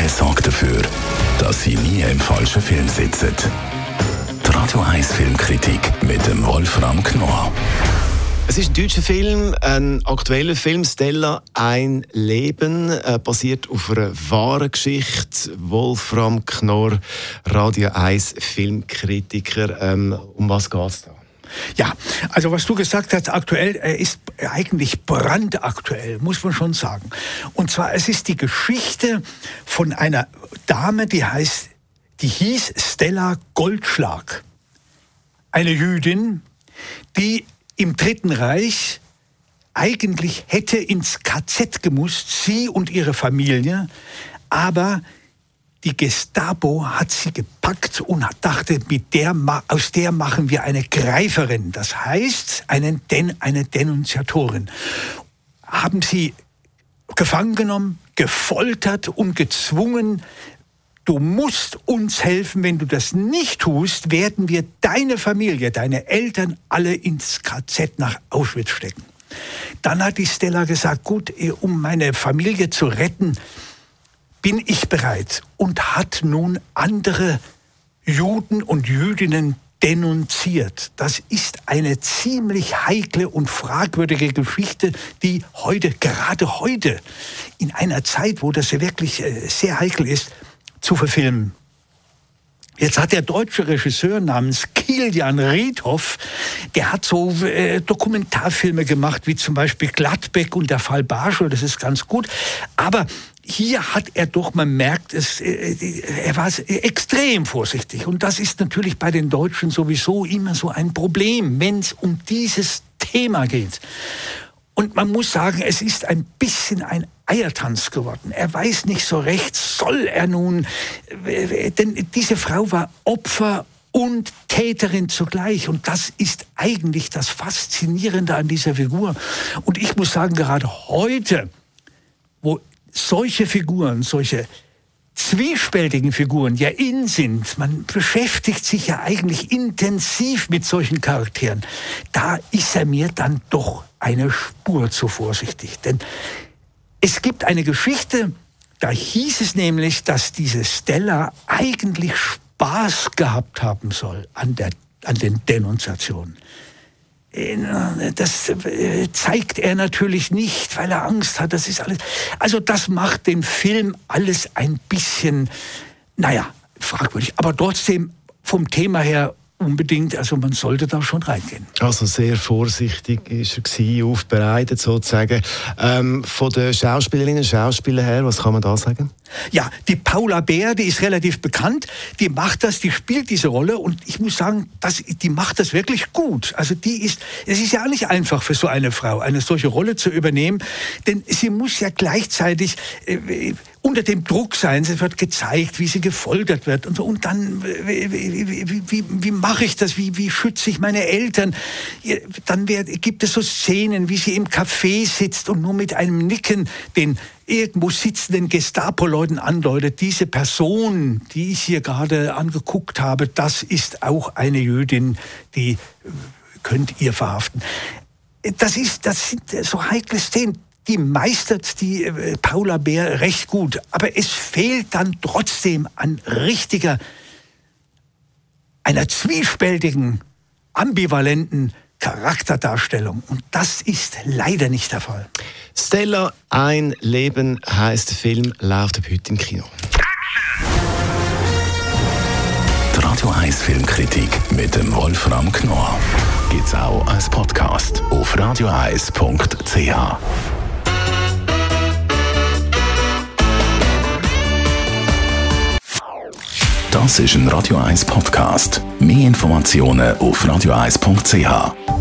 Nähe sorgt dafür, dass Sie nie im falschen Film sitzen. Die Radio 1 Filmkritik mit dem Wolfram Knorr. Es ist ein deutscher Film, ein aktueller Film, Stella, ein Leben, äh, basiert auf einer wahren Geschichte. Wolfram Knorr, Radio 1 Filmkritiker. Ähm, um was geht es da? Ja, also was du gesagt hast, aktuell, er ist eigentlich brandaktuell, muss man schon sagen. Und zwar, es ist die Geschichte von einer Dame, die heißt, die hieß Stella Goldschlag. Eine Jüdin, die im Dritten Reich eigentlich hätte ins KZ gemusst, sie und ihre Familie, aber die Gestapo hat sie gepackt und dachte, mit der, aus der machen wir eine Greiferin, das heißt einen Den, eine Denunziatorin. Haben sie gefangen genommen, gefoltert und gezwungen, du musst uns helfen, wenn du das nicht tust, werden wir deine Familie, deine Eltern alle ins KZ nach Auschwitz stecken. Dann hat die Stella gesagt, gut, eh, um meine Familie zu retten, bin ich bereit und hat nun andere Juden und Jüdinnen denunziert. Das ist eine ziemlich heikle und fragwürdige Geschichte, die heute, gerade heute, in einer Zeit, wo das wirklich äh, sehr heikel ist, zu verfilmen. Jetzt hat der deutsche Regisseur namens Kilian Riedhoff, der hat so äh, Dokumentarfilme gemacht, wie zum Beispiel Gladbeck und der Fall Barschel, das ist ganz gut. Aber hier hat er doch, man merkt es, äh, er war extrem vorsichtig. Und das ist natürlich bei den Deutschen sowieso immer so ein Problem, wenn es um dieses Thema geht. Und man muss sagen, es ist ein bisschen ein Eiertanz geworden. Er weiß nicht so recht, soll er nun, denn diese Frau war Opfer und Täterin zugleich. Und das ist eigentlich das Faszinierende an dieser Figur. Und ich muss sagen, gerade heute, wo solche Figuren, solche zwiespältigen Figuren ja in sind, man beschäftigt sich ja eigentlich intensiv mit solchen Charakteren, da ist er mir dann doch eine Spur zu vorsichtig. Denn es gibt eine Geschichte, da hieß es nämlich, dass diese Stella eigentlich Spaß gehabt haben soll an, der, an den Denunziationen. Das äh, zeigt er natürlich nicht, weil er Angst hat. Das ist alles. Also das macht den Film alles ein bisschen, naja, fragwürdig. Aber trotzdem vom Thema her unbedingt, also man sollte da schon reingehen. Also sehr vorsichtig ist er gewesen, aufbereitet sozusagen. Ähm, von den Schauspielerinnen und Schauspielern her, was kann man da sagen? Ja, die Paula Bär, die ist relativ bekannt, die macht das, die spielt diese Rolle und ich muss sagen, das, die macht das wirklich gut. Also die ist, es ist ja nicht einfach für so eine Frau, eine solche Rolle zu übernehmen, denn sie muss ja gleichzeitig äh, unter dem Druck sein. Es wird gezeigt, wie sie gefoltert wird und so. Und dann, wie, wie, wie, wie mache ich das? Wie, wie schütze ich meine Eltern? Dann wird, gibt es so Szenen, wie sie im Café sitzt und nur mit einem Nicken den irgendwo sitzenden Gestapo-Leuten andeutet, diese Person, die ich hier gerade angeguckt habe, das ist auch eine Jüdin, die könnt ihr verhaften. Das, ist, das sind so heikle Szenen die meistert die äh, Paula Bär recht gut. Aber es fehlt dann trotzdem an richtiger, einer zwiespältigen, ambivalenten Charakterdarstellung. Und das ist leider nicht der Fall. Stella, ein Leben heißt der Film, läuft ab heute im Kino. Die Radio 1 Filmkritik mit dem Wolfram Knorr gibt es auch als Podcast auf radioeis.ch. Das ist ein Radio 1 Podcast. Mehr Informationen auf radioeis.ch.